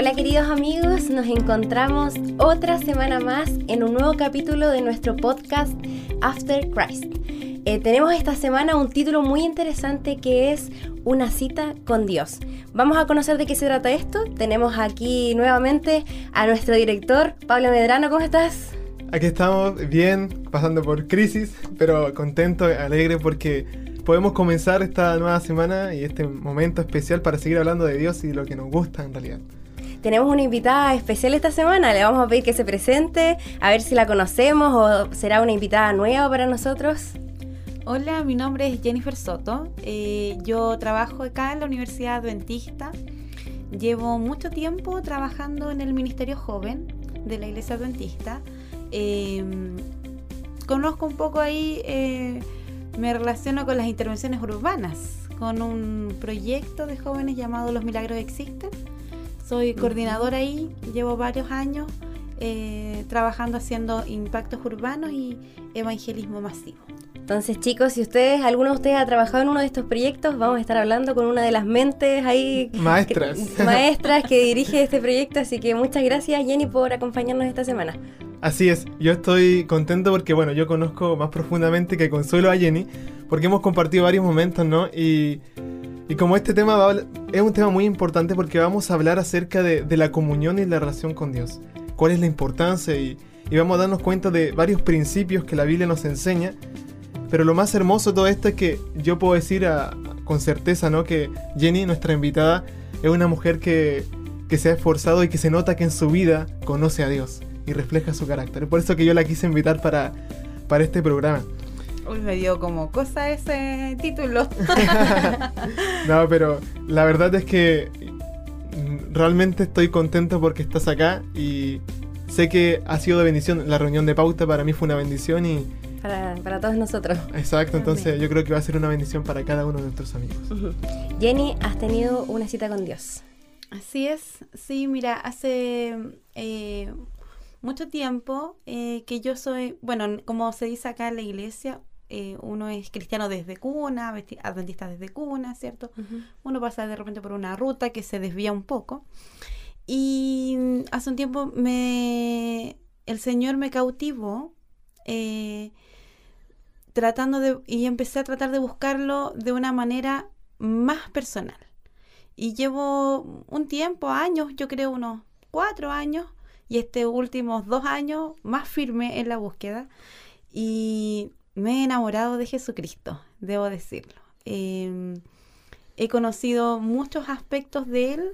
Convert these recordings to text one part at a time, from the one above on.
Hola queridos amigos, nos encontramos otra semana más en un nuevo capítulo de nuestro podcast After Christ. Eh, tenemos esta semana un título muy interesante que es Una cita con Dios. Vamos a conocer de qué se trata esto. Tenemos aquí nuevamente a nuestro director, Pablo Medrano. ¿Cómo estás? Aquí estamos bien, pasando por crisis, pero contento, alegre porque podemos comenzar esta nueva semana y este momento especial para seguir hablando de Dios y lo que nos gusta en realidad. Tenemos una invitada especial esta semana, le vamos a pedir que se presente, a ver si la conocemos o será una invitada nueva para nosotros. Hola, mi nombre es Jennifer Soto. Eh, yo trabajo acá en la Universidad Adventista. Llevo mucho tiempo trabajando en el Ministerio Joven de la Iglesia Adventista. Em, conozco un poco ahí, eh, me relaciono con las intervenciones urbanas, con un proyecto de jóvenes llamado Los Milagros Existen soy coordinadora ahí, llevo varios años eh, trabajando haciendo impactos urbanos y evangelismo masivo. Entonces, chicos, si ustedes, alguno de ustedes ha trabajado en uno de estos proyectos, vamos a estar hablando con una de las mentes ahí. Maestras. maestras que dirige este proyecto. Así que muchas gracias, Jenny, por acompañarnos esta semana. Así es, yo estoy contento porque, bueno, yo conozco más profundamente que Consuelo a Jenny, porque hemos compartido varios momentos, ¿no? Y y como este tema es un tema muy importante porque vamos a hablar acerca de, la comunión y la relación con Dios. ¿Cuál es la importancia? Y, vamos a darnos cuenta de varios principios que la Biblia nos enseña. Pero lo más hermoso de todo esto es que yo puedo decir con certeza ¿no? que Jenny, nuestra invitada, es una mujer que, que se ha esforzado y que se nota que en su vida conoce a Dios y refleja su carácter. Por eso que yo la quise invitar para, para este programa. Uy, me dio como cosa ese título. no, pero la verdad es que realmente estoy contento porque estás acá y sé que ha sido de bendición. La reunión de pauta para mí fue una bendición y... Para, todos nosotros. Exacto, entonces yo creo que va a ser una bendición para cada uno de nuestros amigos. Jenny, has tenido una cita con Dios. Así es, sí, mira, hace eh, mucho tiempo eh, que yo soy, bueno, como se dice acá en la iglesia, eh, uno es cristiano desde cuna, adventista desde cuna, ¿cierto? Uno pasa de repente por una ruta que se desvía un poco. Y mm, hace un tiempo me, el Señor me cautivó eh, tratando de, y empecé a tratar de buscarlo de una manera más personal. Y llevo un tiempo, años, yo creo unos cuatro años, y este últimos dos años más firme en la búsqueda. Y me he enamorado de Jesucristo, debo decirlo. Em, he conocido muchos aspectos de Él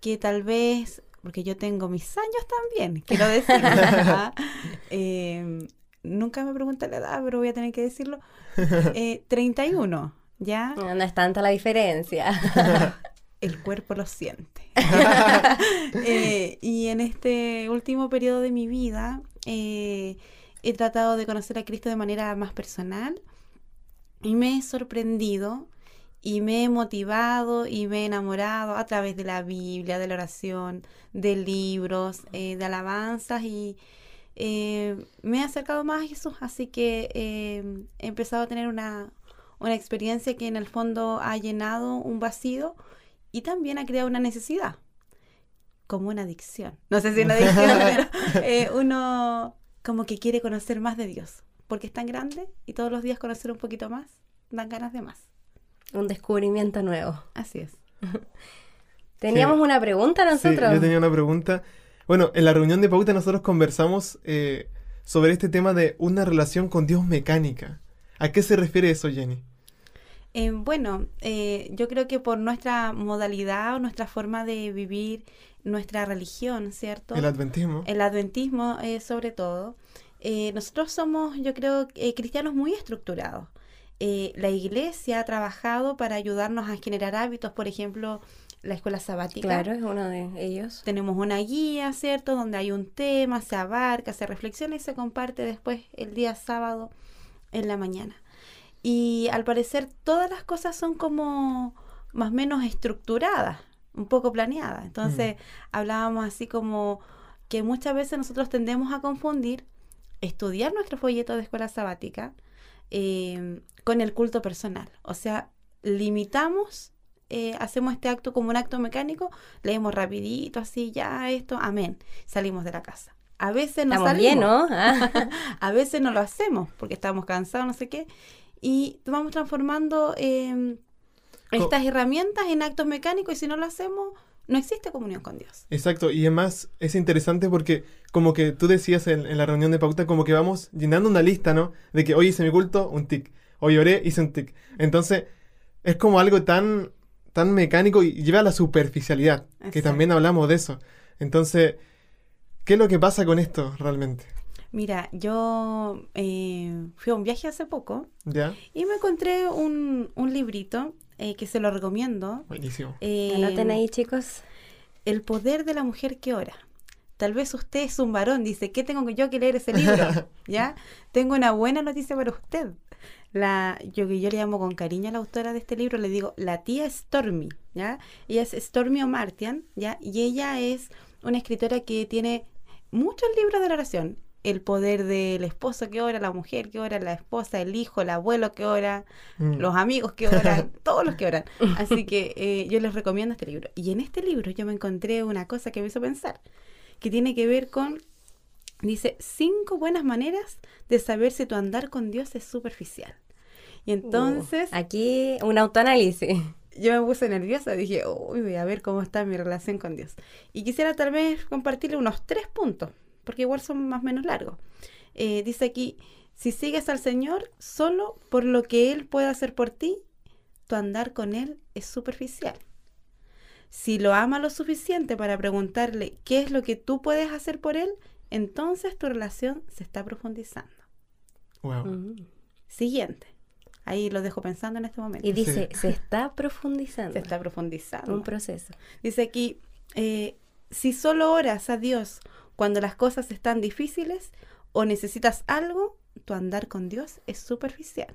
que tal vez, porque yo tengo mis años también, quiero decir. Em, nunca me pregunta la edad, pero voy a tener que decirlo. 31, eh, ¿ya? No, es tanta la diferencia. el cuerpo lo siente. Eh, y en este último periodo de mi vida, eh, he tratado de conocer a Cristo de manera más personal y me he sorprendido y me he motivado y me he enamorado a través de la Biblia, de la oración, de libros, eh, de alabanzas y eh, me he acercado más a Jesús, así que eh, he empezado a tener una, una experiencia que en el fondo ha llenado un vacío y también ha creado una necesidad, como una adicción. No sé si una adicción, pero uno como que quiere conocer más de Dios, porque es tan grande y todos los días conocer un poquito más, dan ganas de más. Un descubrimiento nuevo. Así es. Teníamos una pregunta nosotros. Sí, yo tenía una pregunta. Bueno, en la reunión de pauta nosotros conversamos eh, sobre este tema de una relación con Dios mecánica. ¿A qué se refiere eso, Jenny? Eh, bueno, eh, yo creo que por nuestra modalidad o nuestra forma de vivir nuestra religión, ¿cierto? El adventismo. El adventismo, eh, sobre todo. Eh, nosotros somos, yo creo, eh, cristianos muy estructurados. la iglesia ha trabajado para ayudarnos a generar hábitos, por ejemplo, la escuela sabática. Claro, es uno de ellos. Tenemos una guía, ¿cierto? Donde hay un tema, se abarca, se reflexiona y se comparte después el día sábado en la mañana. Y al parecer todas las cosas son como más o menos estructuradas, un poco planeada. Entonces, hablábamos así como que muchas veces nosotros tendemos a confundir estudiar nuestro folleto de escuela sabática em, con el culto personal. O sea, limitamos eh, hacemos este acto como un acto mecánico, leemos rapidito, así, ya esto, amén, salimos de la casa. A veces no Estamos salimos. bien, ¿no? Ah. a veces no lo hacemos porque estamos cansados, no sé qué, y vamos transformando eh, Co- estas herramientas en actos mecánicos y si no lo hacemos, no existe comunión con Dios. Exacto, y además es interesante porque como que tú decías en, en la reunión de pauta, como que vamos llenando una lista, ¿no? De que hoy hice mi culto, un tic. Hoy oré, hice un tic. Entonces, es como algo tan, tan mecánico y lleva a la superficialidad, que también hablamos de eso. Entonces, ¿qué es lo que pasa con esto realmente? Mira, yo eh, fui a un viaje hace poco ¿Ya? y me encontré un, un librito eh, que se lo recomiendo. Buenísimo. eh, Anoten ahí, chicos. El poder de la mujer que ora. Tal vez usted es un varón, dice, ¿qué tengo yo que leer ese libro? ¿Ya? Tengo una buena noticia para usted. La, yo que yo le llamo con cariño a la autora de este libro, le digo, la tía Stormy, ¿ya? Ella es Stormy O'Martian, ¿ya? Y ella es una escritora que tiene muchos libros de la oración. El poder del esposo que ora, la mujer que ora, la esposa, el hijo, el abuelo que ora, Mm. los amigos que oran, todos los que oran. Así que eh, yo les recomiendo este libro. Y en este libro yo me encontré una cosa que me hizo pensar, que tiene que ver con, dice, cinco buenas maneras de saber si tu andar con Dios es superficial. Y entonces Uh, aquí un autoanálisis. yo me puse nerviosa, dije, uy, voy a ver cómo está mi relación con Dios. Y quisiera tal vez compartirle unos tres puntos, porque igual son más o menos largos. Eh, dice aquí, si sigues al Señor solo por lo que Él puede hacer por ti, tu andar con Él es superficial. Si lo ama lo suficiente para preguntarle qué es lo que tú puedes hacer por Él, entonces tu relación se está profundizando. Wow. Mm. Siguiente. Ahí lo dejo pensando en este momento. Y dice, se está profundizando. se está profundizando. Un proceso. Dice aquí, eh, si solo oras a Dios cuando las cosas están difíciles o necesitas algo, tu andar con Dios es superficial.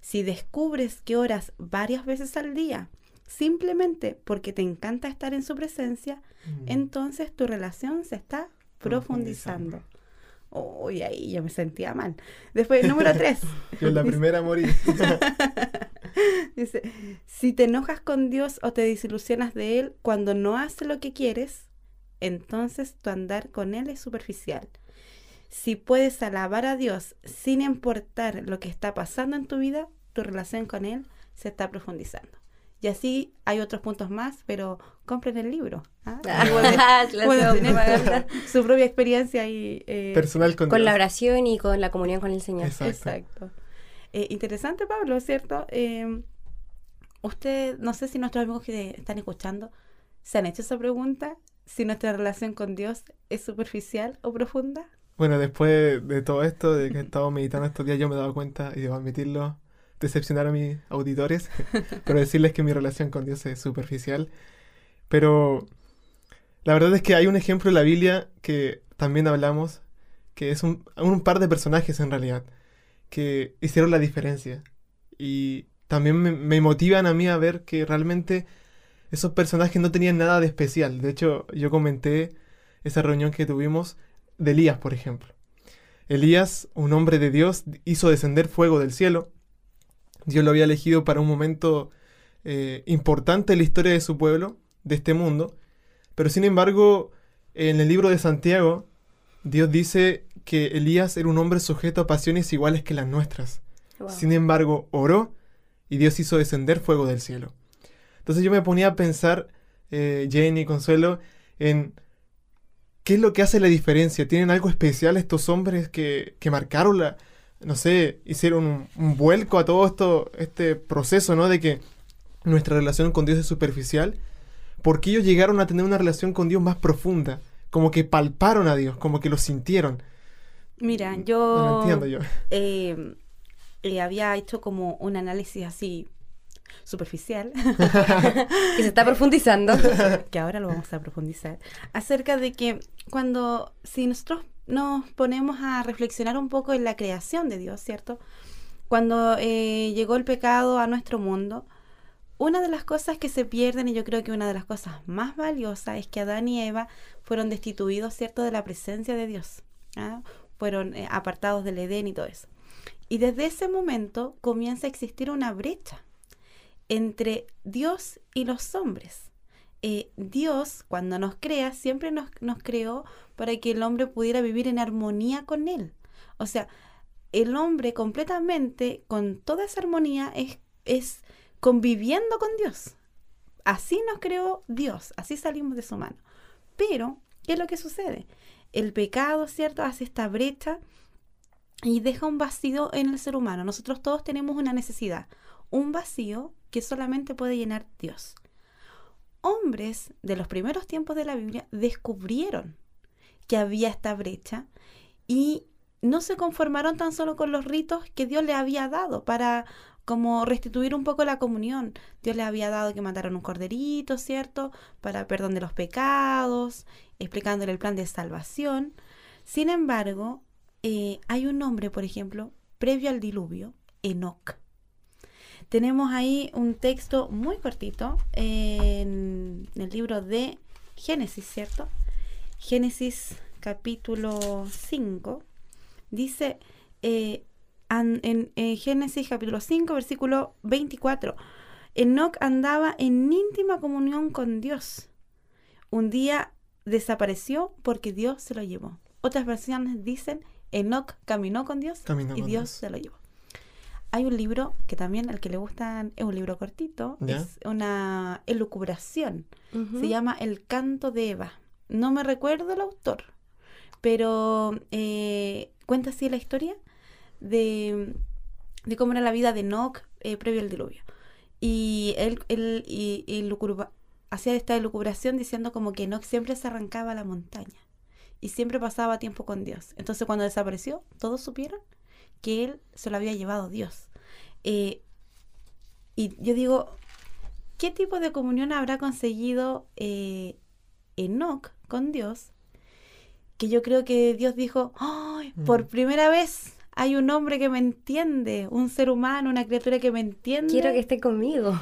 Si descubres que oras varias veces al día, simplemente porque te encanta estar en su presencia, Mm. entonces tu relación se está profundizando. Uy, ahí yo me sentía mal. Después, número tres. Yo la primera morí. Dice, si te enojas con Dios o te desilusionas de Él cuando no hace lo que quieres, entonces tu andar con Él es superficial. Si puedes alabar a Dios sin importar lo que está pasando en tu vida, tu relación con Él se está profundizando. Y así hay otros puntos más, pero compren el libro. ¿ah? Ah, pueden- tener su propia experiencia y eh, Personal con, Con la oración y con la comunión con el Señor. Exacto. Exacto. Eh, interesante, Pablo, ¿cierto? Eh, usted, no sé si nuestros amigos que están escuchando se han hecho esa pregunta, si nuestra relación con Dios es superficial o profunda. Bueno, después de todo esto, de que he estado meditando estos días, yo me he dado cuenta, y debo admitirlo, decepcionar a mis auditores, pero decirles que mi relación con Dios es superficial. Pero la verdad es que hay un ejemplo en la Biblia que también hablamos, que es un, un par de personajes en realidad, que hicieron la diferencia. Y también me, me motivan a mí a ver que realmente esos personajes no tenían nada de especial. De hecho, yo comenté esa reunión que tuvimos de Elías, por ejemplo. Elías, un hombre de Dios, hizo descender fuego del cielo. Dios lo había elegido para un momento eh, importante en la historia de su pueblo, de este mundo. Pero sin embargo, en el libro de Santiago, Dios dice que Elías era un hombre sujeto a pasiones iguales que las nuestras. Wow. Sin embargo, oró y Dios hizo descender fuego del cielo. Entonces yo me ponía a pensar, eh, Jenny, Consuelo, en qué es lo que hace la diferencia. ¿Tienen algo especial estos hombres que, que marcaron la, no sé, hicieron un, un vuelco a todo esto, este proceso, ¿no? De que nuestra relación con Dios es superficial. ¿Por qué ellos llegaron a tener una relación con Dios más profunda? Como que palparon a Dios, como que lo sintieron. Mira, No yo lo entiendo yo. eh, eh, había hecho como un análisis así superficial, Que se está profundizando. que ahora lo vamos a profundizar, acerca de que cuando, si nosotros nos ponemos a reflexionar un poco en la creación de Dios, ¿cierto? Cuando eh, llegó el pecado a nuestro mundo, una de las cosas que se pierden, y yo creo que una de las cosas más valiosas, es que Adán y Eva fueron destituidos, ¿cierto?, de la presencia de Dios. ¿ah? Fueron eh, apartados del Edén y todo eso. Y desde ese momento comienza a existir una brecha entre Dios y los hombres. Eh, Dios, cuando nos crea, siempre nos, nos creó para que el hombre pudiera vivir en armonía con Él. O sea, el hombre completamente, con toda esa armonía, es, es conviviendo con Dios. Así nos creó Dios, así salimos de su mano. Pero, ¿qué es lo que sucede? El pecado, ¿cierto?, hace esta brecha y deja un vacío en el ser humano. Nosotros todos tenemos una necesidad, un vacío que solamente puede llenar Dios. Hombres de los primeros tiempos de la Biblia descubrieron que había esta brecha y no se conformaron tan solo con los ritos que Dios le había dado para como restituir un poco la comunión. Dios le había dado que mataron un corderito, ¿cierto? Para perdón de los pecados, explicándole el plan de salvación. Sin embargo, eh, hay un nombre, por ejemplo, previo al diluvio, Enoch. Tenemos ahí un texto muy cortito en el libro de Génesis, ¿cierto? Génesis capítulo 5. Dice eh, en, Génesis capítulo 5, versículo 24. Enoch andaba en íntima comunión con Dios. Un día desapareció porque Dios se lo llevó. Otras versiones dicen Enoch caminó con Dios y Dios, se lo llevó. Hay un libro que también al que le gustan es un libro cortito, es una elucubración. Se llama El canto de Eva. No me recuerdo el autor, pero eh, cuenta así la historia de, cómo era la vida de Enoch eh, previo al diluvio. Y él, él y, hacía esta elucubración diciendo como que Enoch siempre se arrancaba a la montaña y siempre pasaba tiempo con Dios. Entonces cuando desapareció, todos supieron que él se lo había llevado Dios. Eh, y yo digo, ¿qué tipo de comunión habrá conseguido eh, Enoch con Dios? Que yo creo que Dios dijo, ¡ay! Por mm. primera vez hay un hombre que me entiende, un ser humano, una criatura que me entiende. Quiero que esté conmigo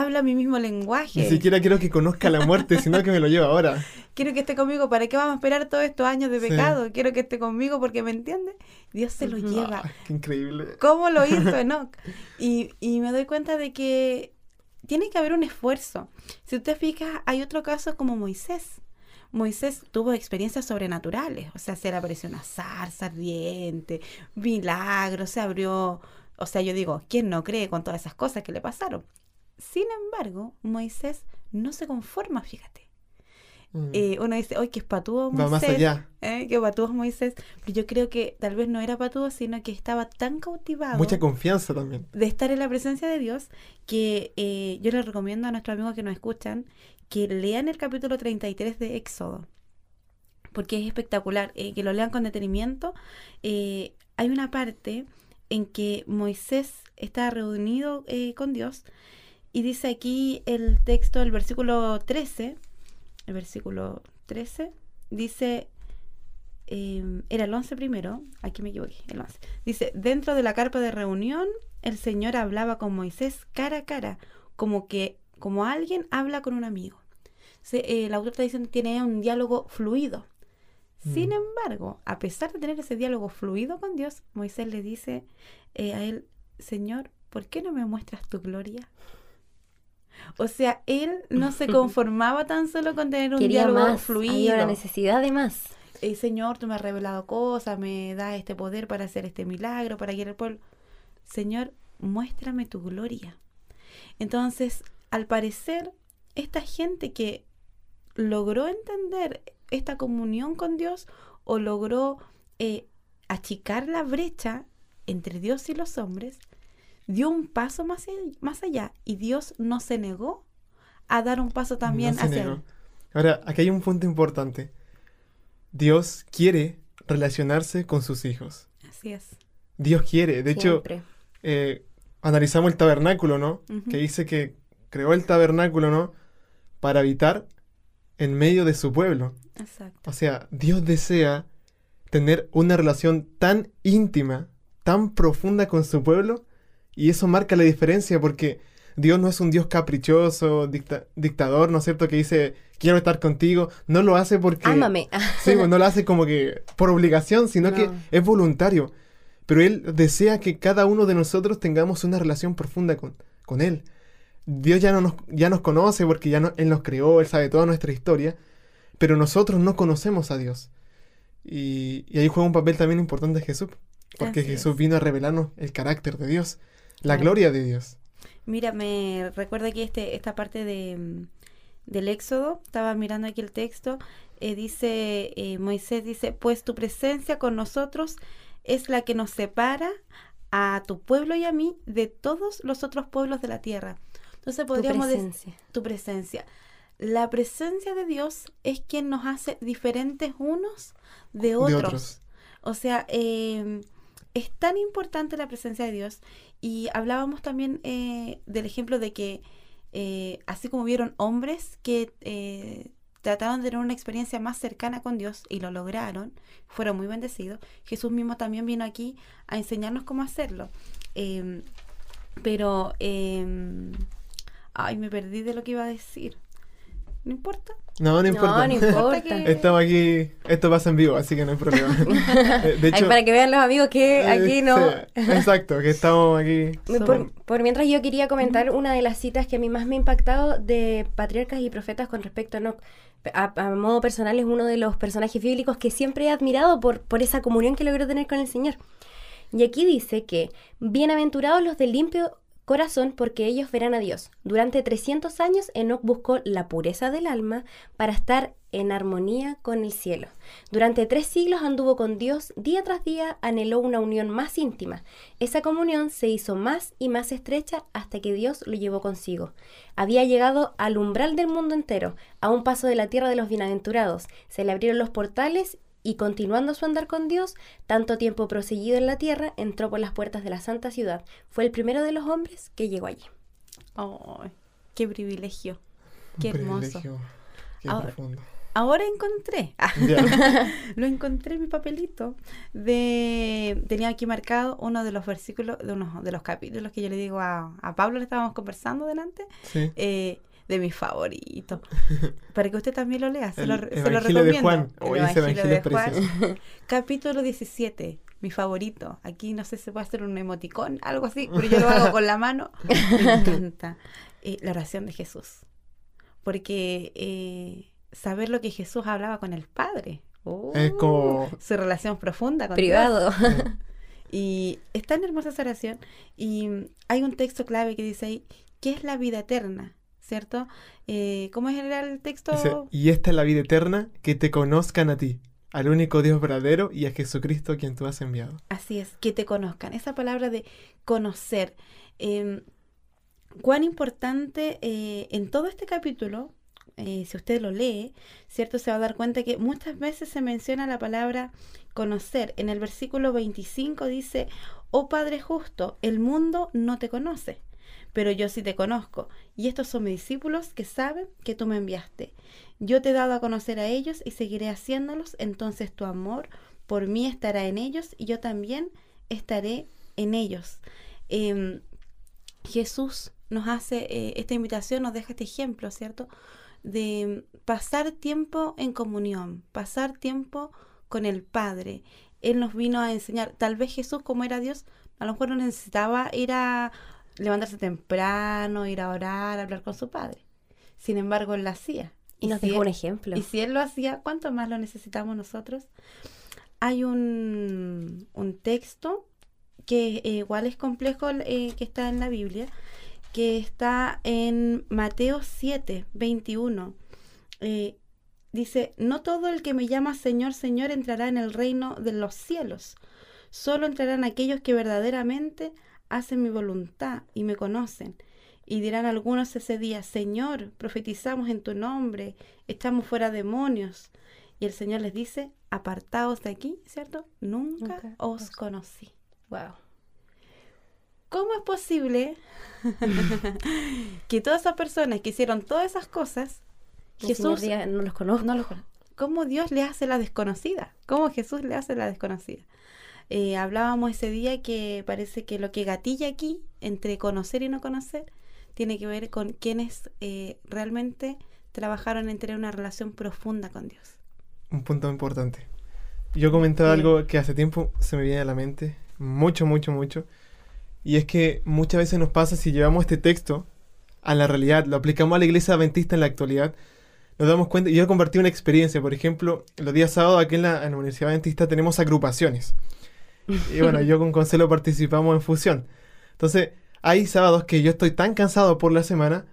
habla mi mismo lenguaje. Ni siquiera quiero que conozca la muerte, sino que me lo lleve ahora. Quiero que esté conmigo. ¿Para qué vamos a esperar todos estos años de pecado? Quiero que esté conmigo porque me entiende. Dios se lo lleva. qué increíble. ¿Cómo lo hizo Enoch? Y, y me doy cuenta de que tiene que haber un esfuerzo. Si usted fija, hay otro caso como Moisés. Moisés tuvo experiencias sobrenaturales, o sea, se le apareció una zarza ardiente, milagros, se abrió, o sea, yo digo, ¿quién no cree con todas esas cosas que le pasaron? Sin embargo, Moisés no se conforma, fíjate. Mm. Eh, uno dice, ¡ay, qué espatudo Moisés! Va más allá. ¿eh? ¡Qué patudo Moisés! Pero yo creo que tal vez no era patudo, sino que estaba tan cautivado. Mucha confianza también. De estar en la presencia de Dios, que eh, yo les recomiendo a nuestros amigos que nos escuchan que lean el capítulo 33 de Éxodo. Porque es espectacular, que lo lean con detenimiento. hay una parte en que Moisés está reunido con Dios y dice aquí el texto del versículo 13, el versículo 13, dice, em, era el 11 primero, aquí me equivoqué, el 11. Dice, dentro de la carpa de reunión, el Señor hablaba con Moisés cara a cara, como que, como alguien habla con un amigo. el autor está diciendo que tiene un diálogo fluido. Sin mm. embargo, a pesar de tener ese diálogo fluido con Dios, Moisés le dice eh, a él, Señor, ¿por qué no me muestras tu gloria? O sea, él no se conformaba tan solo con tener un diálogo más, fluido. Había la necesidad de más. El Señor, tú me has revelado cosas, me das este poder para hacer este milagro, para guiar al pueblo. Señor, muéstrame tu gloria. Entonces, al parecer, esta gente que logró entender esta comunión con Dios o logró eh, achicar la brecha entre Dios y los hombres, dio un paso más, más allá y Dios no se negó a dar un paso también hacia él. Ahora, aquí hay un punto importante. Dios quiere relacionarse con sus hijos. Así es. Dios quiere. De hecho, eh, analizamos el tabernáculo, ¿no? Que dice que creó el tabernáculo, ¿no? Para habitar en medio de su pueblo. Exacto. O sea, Dios desea tener una relación tan íntima, tan profunda con su pueblo, y eso marca la diferencia porque Dios no es un Dios caprichoso, dictador, ¿no es cierto? Que dice, quiero estar contigo. No lo hace porque... Ámame. sí, pues, no lo hace como que por obligación, sino que es voluntario. Pero Él desea que cada uno de nosotros tengamos una relación profunda con, con Él. Dios ya, no nos, ya nos conoce porque ya no, Él nos creó, Él sabe toda nuestra historia, pero nosotros no conocemos a Dios. Y, y ahí juega un papel también importante Jesús, porque Así Jesús es. vino a revelarnos el carácter de Dios, la gloria de Dios. Mira, me recuerda aquí este, esta parte de, mm, del Éxodo, estaba mirando aquí el texto, eh, dice, eh, Moisés dice, pues tu presencia con nosotros es la que nos separa a tu pueblo y a mí de todos los otros pueblos de la tierra. Entonces podríamos decir tu presencia. La presencia de Dios es quien nos hace diferentes unos de otros. otros. O sea, eh, es tan importante la presencia de Dios. Y hablábamos también eh, del ejemplo de que, eh, así como vieron hombres que eh, trataron de tener una experiencia más cercana con Dios y lo lograron, fueron muy bendecidos, Jesús mismo también vino aquí a enseñarnos cómo hacerlo. Eh, pero, eh, ay, me perdí de lo que iba a decir. No importa. No, no importa. No, no importa. que- Estamos aquí, esto pasa en vivo, así que no hay problema. Eh, de Ay, para que vean los amigos que eh, aquí no... sí, exacto, que estamos aquí. Por, por mientras yo quería comentar una de las citas que a mí más me ha impactado de patriarcas y profetas con respecto a. A, a modo personal es uno de los personajes bíblicos que siempre he admirado por, por esa comunión que logró tener con el Señor. Y aquí dice que bienaventurados los de limpio corazón porque ellos verán a Dios. Durante 300 años Enoch buscó la pureza del alma para estar en armonía con el cielo. Durante tres siglos anduvo con Dios, día tras día anheló una unión más íntima. Esa comunión se hizo más y más estrecha hasta que Dios lo llevó consigo. Había llegado al umbral del mundo entero, a un paso de la tierra de los bienaventurados. Se le abrieron los portales y continuando su andar con Dios, tanto tiempo proseguido en la tierra, entró por las puertas de la santa ciudad. Fue el primero de los hombres que llegó allí. Ay, qué privilegio. Un Qué hermoso. privilegio, Qué Ahora- profundo. Ahora encontré. Ah, Ya. lo encontré en mi papelito. De, tenía aquí marcado uno de los versículos, de uno de los capítulos que yo le digo a, a Pablo, le estábamos conversando delante, Sí. eh, de mis favoritos. Para que usted también lo lea, se, El lo, se lo Evangelio de recomiendo. Juan. El Evangelio de Juan. Capítulo 17, mi favorito. Aquí no sé si se puede hacer un emoticón, algo así, pero yo lo hago con la mano. Me encanta. Eh, la oración de Jesús. Porque eh, saber lo que Jesús hablaba con el Padre. Oh, Es como- Su relación profunda con Privado. Dios. Y es tan hermosa esa oración. Y hay un texto clave que dice ahí, ¿qué es la vida eterna? ¿Cierto? Eh, ¿Cómo es el texto? Dice, y esta es la vida eterna, que te conozcan a ti, al único Dios verdadero y a Jesucristo quien tú has enviado. Así es, que te conozcan. Esa palabra de conocer. eh, cuán importante eh, en todo este capítulo, eh, si usted lo lee, ¿cierto? Se va a dar cuenta que muchas veces se menciona la palabra conocer. En el versículo 25 dice, oh Padre justo, el mundo no te conoce, pero yo sí te conozco. Y estos son mis discípulos que saben que tú me enviaste. Yo te he dado a conocer a ellos y seguiré haciéndolos, entonces tu amor por mí estará en ellos y yo también estaré en ellos. Em, Jesús nos hace eh, esta invitación, nos deja este ejemplo, ¿cierto? De pasar tiempo en comunión, pasar tiempo con el Padre. Él nos vino a enseñar, tal vez Jesús como era Dios, a lo mejor no necesitaba ir a levantarse temprano, ir a orar, hablar con su Padre. Sin embargo, él lo hacía. Y nos si dejó un ejemplo. y si él lo hacía, ¿cuánto más lo necesitamos nosotros? Hay un, un texto que eh, igual es complejo, eh, que está en la Biblia, que está en Mateo 7, 21. Eh, dice, no todo el que me llama Señor, Señor entrará en el reino de los cielos, solo entrarán aquellos que verdaderamente hacen mi voluntad y me conocen. Y dirán algunos ese día, Señor, profetizamos en tu nombre, echamos fuera demonios. Y el Señor les dice, apartaos de aquí, ¿cierto? Nunca, Nunca os os- conocí. Wow. ¿Cómo es posible que todas esas personas que hicieron todas esas cosas, Jesús Jesús no los conozco. no los? ¿Cómo Dios le hace la desconocida? ¿Cómo Jesús le hace la desconocida? Eh, hablábamos ese día que parece que lo que gatilla aquí entre conocer y no conocer tiene que ver con quienes eh, realmente trabajaron en tener una relación profunda con Dios. Un punto importante. Yo comentaba Bien. algo que hace tiempo se me viene a la mente, mucho, mucho, mucho. Y es que muchas veces nos pasa si llevamos este texto a la realidad, lo aplicamos a la iglesia adventista en la actualidad, nos damos cuenta, yo compartí una experiencia, por ejemplo, los días sábados aquí en la, en la Universidad Adventista tenemos agrupaciones. Y bueno, yo con Concelo participamos en fusión. Entonces, hay sábados que yo estoy tan cansado por la semana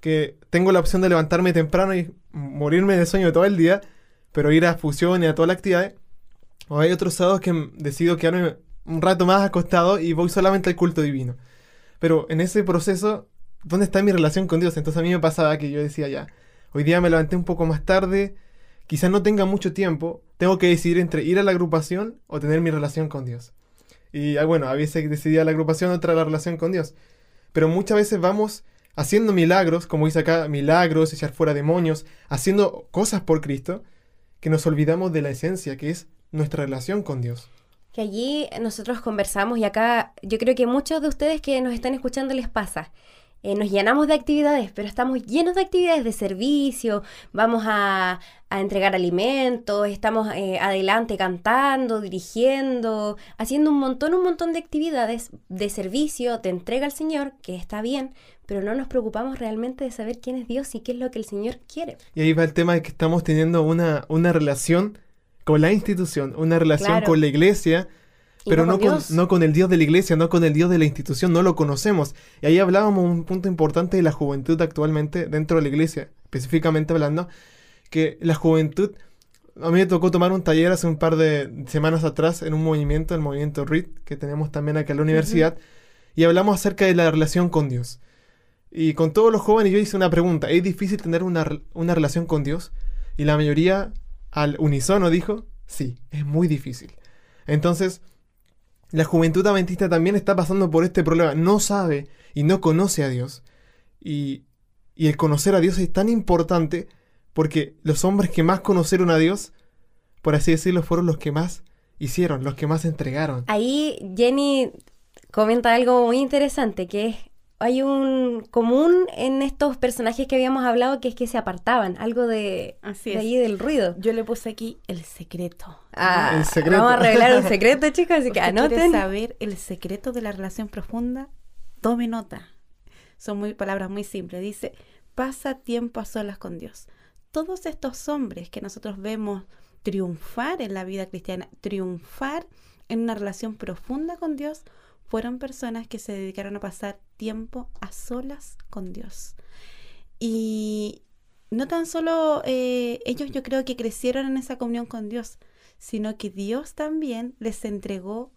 que tengo la opción de levantarme temprano y morirme de sueño todo el día, pero ir a fusión y a todas las actividades. O hay otros sábados que decido quedarme un rato más acostado y voy solamente al culto divino. Pero en ese proceso, ¿dónde está mi relación con Dios? Entonces a mí me pasaba que yo decía ya, hoy día me levanté un poco más tarde, quizás no tenga mucho tiempo, tengo que decidir entre ir a la agrupación o tener mi relación con Dios. Y ah, bueno, a veces decidía la agrupación, otra la relación con Dios. Pero muchas veces vamos haciendo milagros, como dice acá, milagros, echar fuera demonios, haciendo cosas por Cristo, que nos olvidamos de la esencia, que es nuestra relación con Dios. Que allí nosotros conversamos y acá yo creo que muchos de ustedes que nos están escuchando les pasa. Eh, nos llenamos de actividades, pero estamos llenos de actividades de servicio, vamos a, entregar alimentos, estamos eh, adelante cantando, dirigiendo, haciendo un montón, un montón de actividades de servicio, de entrega al Señor, que está bien, pero no nos preocupamos realmente de saber quién es Dios y qué es lo que el Señor quiere. Y ahí va el tema de que estamos teniendo una, una relación con la institución, una relación con la iglesia, pero no, con, no, con, el Dios de la iglesia, no con el Dios de la institución, no lo conocemos. Y ahí hablábamos un punto importante de la juventud actualmente dentro de la iglesia, específicamente hablando, que la juventud, a mí me tocó tomar un taller hace un par de semanas atrás en un movimiento, el movimiento RIT, que tenemos también acá en la universidad, y hablamos acerca de la relación con Dios. Y con todos los jóvenes yo hice una pregunta, ¿es difícil tener una, una relación con Dios? Y la mayoría al unísono dijo, sí, es muy difícil. Entonces, la juventud adventista también está pasando por este problema. No sabe y no conoce a Dios. Y, y el conocer a Dios es tan importante porque los hombres que más conocieron a Dios, por así decirlo, fueron los que más hicieron, los que más entregaron. Ahí Jenny comenta algo muy interesante, que es hay un común en estos personajes que habíamos hablado que es que se apartaban, algo de, de ahí del ruido. Yo le puse aquí el secreto. Ah, el secreto. Vamos a revelar un secreto, chicos, así que anoten. ¿Quieres saber el secreto de la relación profunda? Tome nota. Son muy palabras muy simples. Dice, pasa tiempo a solas con Dios. Todos estos hombres que nosotros vemos triunfar en la vida cristiana, triunfar en una relación profunda con Dios, fueron personas que se dedicaron a pasar tiempo a solas con Dios. Y no tan solo eh, ellos yo creo que crecieron en esa comunión con Dios, sino que Dios también les entregó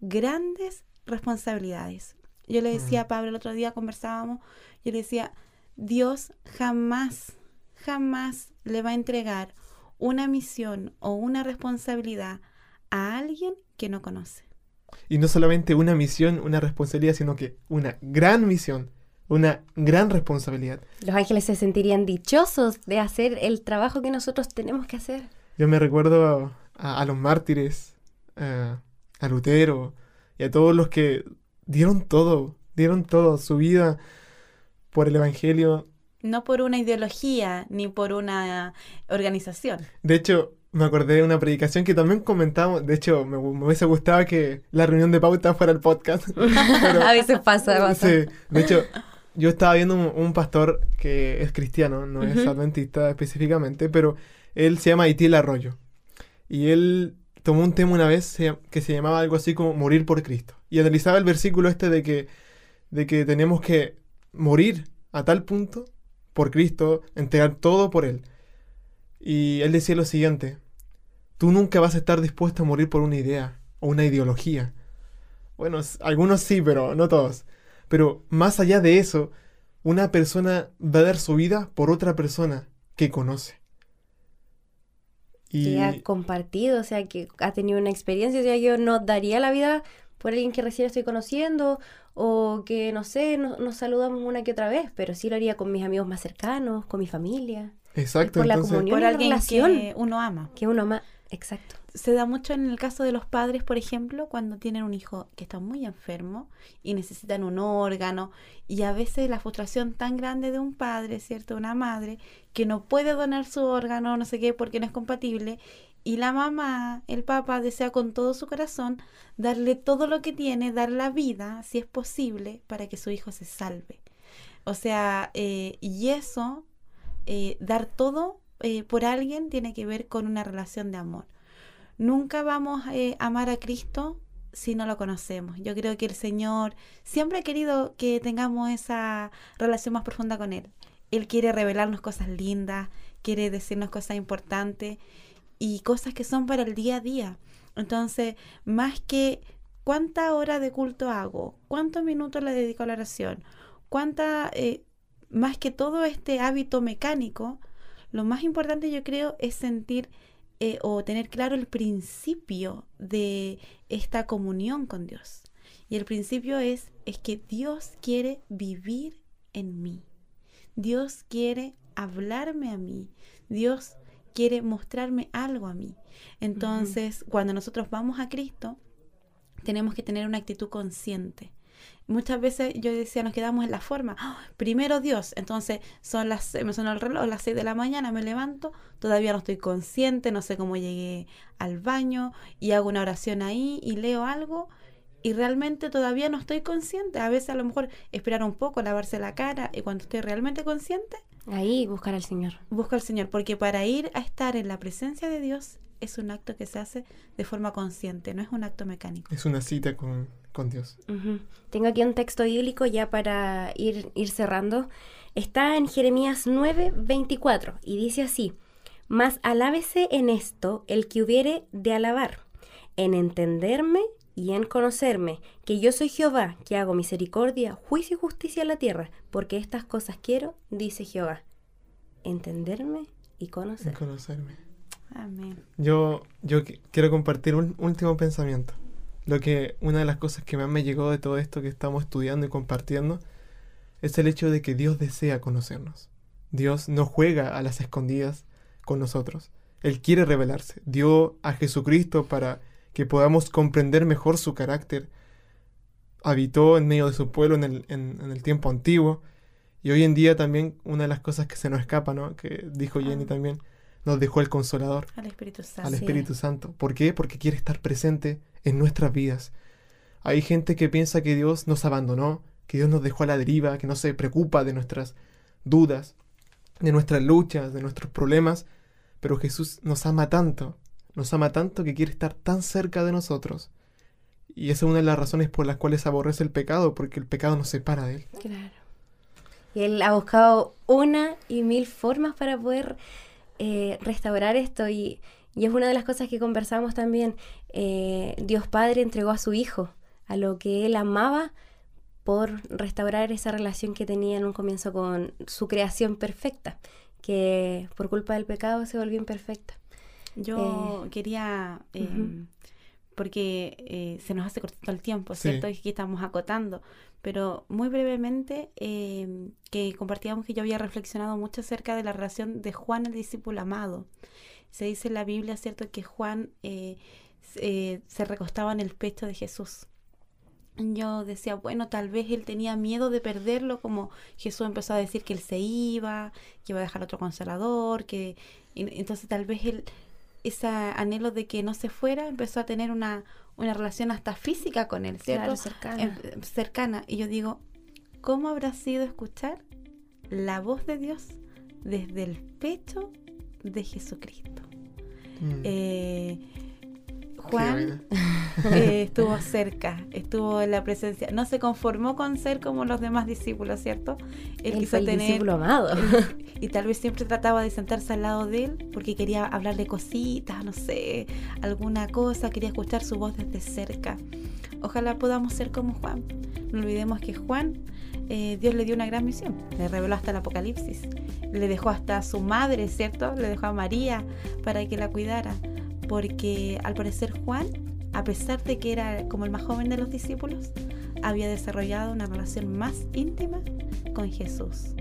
grandes responsabilidades. Yo le decía a Pablo el otro día, conversábamos, yo le decía, Dios jamás, jamás le va a entregar una misión o una responsabilidad a alguien que no conoce. Y no solamente una misión, una responsabilidad, sino que una gran misión, una gran responsabilidad. Los ángeles se sentirían dichosos de hacer el trabajo que nosotros tenemos que hacer. Yo me recuerdo a, los mártires, a Lutero y a todos los que dieron todo, dieron todo, su vida por el Evangelio. No por una ideología ni por una organización. De hecho, me acordé de una predicación que también comentamos. De hecho, me, hubiese gustado que la reunión de pauta fuera el podcast. a veces pasa, Sí, de hecho, yo estaba viendo un, pastor que es cristiano, no es adventista específicamente, pero él se llama Itiel Arroyo. Y él tomó un tema una vez que se llamaba algo así como morir por Cristo. Y analizaba el versículo este de que, de que tenemos que morir a tal punto por Cristo, entregar todo por Él. Y él decía lo siguiente, tú nunca vas a estar dispuesto a morir por una idea o una ideología. Bueno, algunos sí, pero no todos. Pero más allá de eso, una persona va a dar su vida por otra persona que conoce. Y... Que ha compartido, o sea, que ha tenido una experiencia. O sea, yo no daría la vida por alguien que recién estoy conociendo o que, no sé, nos saludamos una que otra vez, pero sí lo haría con mis amigos más cercanos, con mi familia. Exacto. Por la comunión por alguien que uno ama. Que uno ama, exacto. Se da mucho en el caso de los padres, por ejemplo, cuando tienen un hijo que está muy enfermo y necesitan un órgano y a veces la frustración tan grande de un padre, ¿cierto? Una madre que no puede donar su órgano, no sé qué, porque no es compatible y la mamá, el papá desea con todo su corazón darle todo lo que tiene, dar la vida, si es posible, para que su hijo se salve. O sea, eh, y eso, eh, dar todo eh, por alguien tiene que ver con una relación de amor. Nunca vamos a amar a Cristo si no lo conocemos. Yo creo que el Señor siempre ha querido que tengamos esa relación más profunda con Él. Él quiere revelarnos cosas lindas, quiere decirnos cosas importantes y cosas que son para el día a día. Entonces, más que cuánta hora de culto hago, cuántos minutos le dedico a la oración, cuánta, eh, más que todo este hábito mecánico, lo más importante yo creo es sentir eh, o tener claro el principio de esta comunión con Dios. Y el principio es, es que Dios quiere vivir en mí. Dios quiere hablarme a mí. Dios quiere mostrarme algo a mí. Entonces, cuando nosotros vamos a Cristo, tenemos que tener una actitud consciente. Muchas veces yo decía, nos quedamos en la forma. ¡Ah! primero Dios. Entonces, son las, me sonó el reloj, las 6 de la mañana, me levanto, todavía no estoy consciente, no sé cómo llegué al baño y hago una oración ahí y leo algo y realmente todavía no estoy consciente. A veces a lo mejor esperar un poco, lavarse la cara y cuando estoy realmente consciente. Ahí buscar al Señor. Busca al Señor, porque para ir a estar en la presencia de Dios es un acto que se hace de forma consciente, no es un acto mecánico. Es una cita con, con Dios. Tengo aquí un texto bíblico ya para ir, ir cerrando. Está en Jeremías 9, 24 y dice así, Mas alábese en esto el que hubiere de alabar, en entenderme y en conocerme, que yo soy Jehová, que hago misericordia, juicio y justicia en la tierra, porque estas cosas quiero, dice Jehová. Entenderme y conocerme. conocerme. Amén. Yo, yo quiero compartir un último pensamiento. Lo que una de las cosas que más me llegó de todo esto que estamos estudiando y compartiendo es el hecho de que Dios desea conocernos. Dios no juega a las escondidas con nosotros. Él quiere revelarse. Dio a Jesucristo para que podamos comprender mejor su carácter. Habitó en medio de su pueblo en el, en, el tiempo antiguo. Y hoy en día también una de las cosas que se nos escapa, ¿no? Que dijo Jenny ah. también, nos dejó el Consolador. Al Espíritu Santo. Al Espíritu Santo. ¿Por qué? Porque quiere estar presente en nuestras vidas. Hay gente que piensa que Dios nos abandonó, que Dios nos dejó a la deriva, que no se preocupa de nuestras dudas, de nuestras luchas, de nuestros problemas, pero Jesús nos ama tanto nos ama tanto que quiere estar tan cerca de nosotros. Y esa es una de las razones por las cuales aborrece el pecado, porque el pecado nos separa de él. Claro. Y él ha buscado una y mil formas para poder eh, restaurar esto. Y, y, es una de las cosas que conversamos también. Eh, Dios Padre entregó a su Hijo, a lo que él amaba, por restaurar esa relación que tenía en un comienzo con su creación perfecta, que por culpa del pecado se volvió imperfecta. Yo eh, quería, em, porque eh, se nos hace cortito el tiempo, ¿cierto? Y aquí estamos acotando, pero muy brevemente, em, que compartíamos que yo había reflexionado mucho acerca de la relación de Juan el discípulo amado. Se dice en la Biblia, ¿cierto?, que Juan eh, se recostaba en el pecho de Jesús yo decía, bueno, tal vez él tenía miedo de perderlo, como Jesús empezó a decir que él se iba, que iba a dejar otro consolador, que entonces tal vez él ese anhelo de que no se fuera, empezó a tener una, una relación hasta física con él, ¿cierto? cercana. Em, cercana. Y yo digo, ¿cómo habrá sido escuchar la voz de Dios desde el pecho de Jesucristo? Mm. Eh, Juan eh, estuvo cerca, estuvo en la presencia. No se conformó con ser como los demás discípulos, ¿cierto? Él, quiso tener. Discípulo amado. y tal vez siempre trataba de sentarse al lado de él porque quería hablarle cositas, no sé, alguna cosa, quería escuchar su voz desde cerca. Ojalá podamos ser como Juan. No olvidemos que Juan, eh, Dios le dio una gran misión, le reveló hasta el Apocalipsis, le dejó hasta a su madre, ¿cierto? Le dejó a María para que la cuidara porque al parecer Juan, a pesar de que era como el más joven de los discípulos, había desarrollado una relación más íntima con Jesús.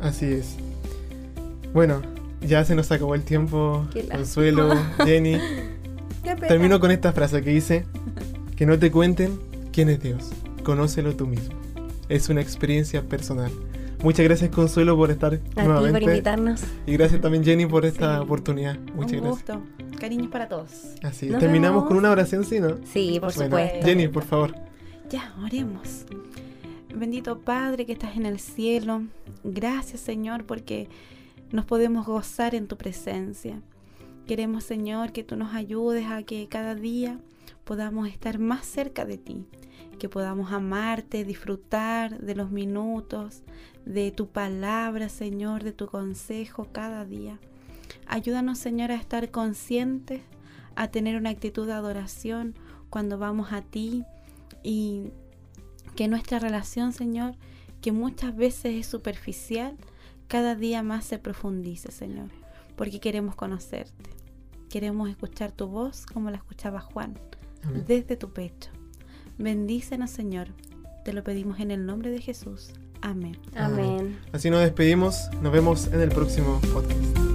Así es. Bueno, ya se nos acabó el tiempo. Consuelo, Jenny. Termino con esta frase que dice, que no te cuenten quién es Dios, conócelo tú mismo. Es una experiencia personal. Muchas gracias Consuelo por estar A nuevamente. por invitarnos. Y gracias también Jenny por esta oportunidad. Muchas Un gracias. gusto. Cariños para todos. Así Terminamos con una oración, ¿sí, no? Sí, por supuesto. Jenny, por favor. Ya, oremos. Bendito Padre que estás en el cielo, gracias Señor porque nos podemos gozar en tu presencia. Queremos Señor que tú nos ayudes a que cada día podamos estar más cerca de ti, que podamos amarte, disfrutar de los minutos, de tu palabra Señor, de tu consejo cada día. Ayúdanos Señor a estar conscientes, a tener una actitud de adoración cuando vamos a ti y que nuestra relación, Señor, que muchas veces es superficial, cada día más se profundice, Señor, porque queremos conocerte. Queremos escuchar tu voz como la escuchaba Juan, desde tu pecho. Bendícenos, Señor. Te lo pedimos en el nombre de Jesús. Amén. Amén. Así nos despedimos. Nos vemos en el próximo podcast.